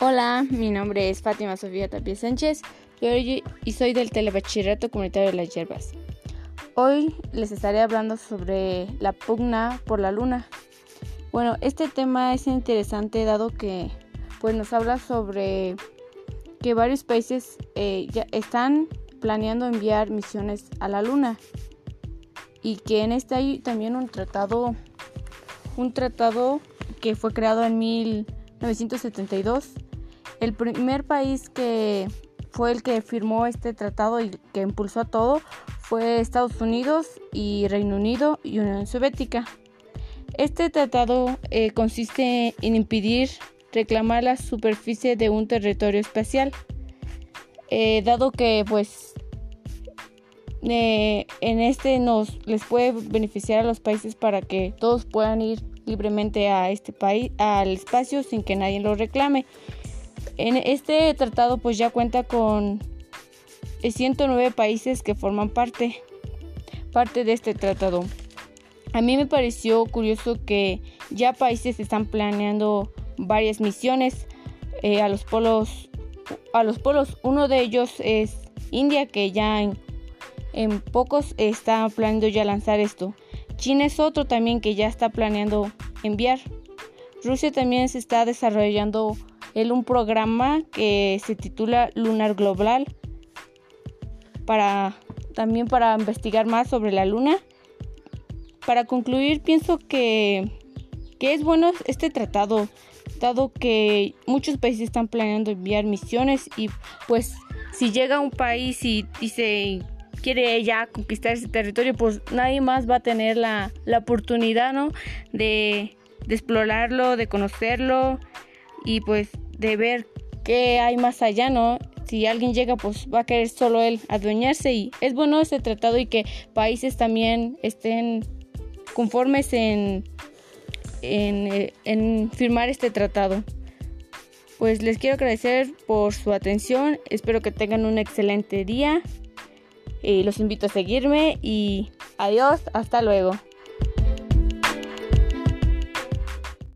Hola, mi nombre es Fátima Sofía Tapia Sánchez y, soy del Telebachillerato Comunitario de las Hierbas. Hoy les estaré hablando sobre la pugna por la luna. Bueno, este tema es interesante dado que pues nos habla sobre que varios países eh, están planeando enviar misiones a la luna y que en este hay también un tratado un tratado que fue creado en 1972 el primer país que fue el que firmó este tratado y que impulsó a todo fue Estados Unidos y Reino Unido y Unión Soviética. Este tratado eh, consiste en impedir reclamar la superficie de un territorio espacial, eh, dado que pues eh, en este nos les puede beneficiar a los países para que todos puedan ir libremente a este país al espacio sin que nadie lo reclame. En este tratado pues ya cuenta con 109 países que forman parte, parte de este tratado. A mí me pareció curioso que ya países están planeando varias misiones eh, a los polos. A los polos, uno de ellos es India, que ya en, en pocos está planeando ya lanzar esto. China es otro también que ya está planeando enviar. Rusia también se está desarrollando un programa que se titula Lunar Global para también para investigar más sobre la luna. Para concluir, pienso que, que es bueno este tratado, dado que muchos países están planeando enviar misiones y pues si llega un país y dice quiere ya conquistar ese territorio, pues nadie más va a tener la, la oportunidad, ¿no? De, de explorarlo, de conocerlo y pues de ver qué hay más allá, ¿no? Si alguien llega, pues va a querer solo él adueñarse y es bueno este tratado y que países también estén conformes en, en, en firmar este tratado. Pues les quiero agradecer por su atención, espero que tengan un excelente día. y los invito a seguirme y adiós, hasta luego.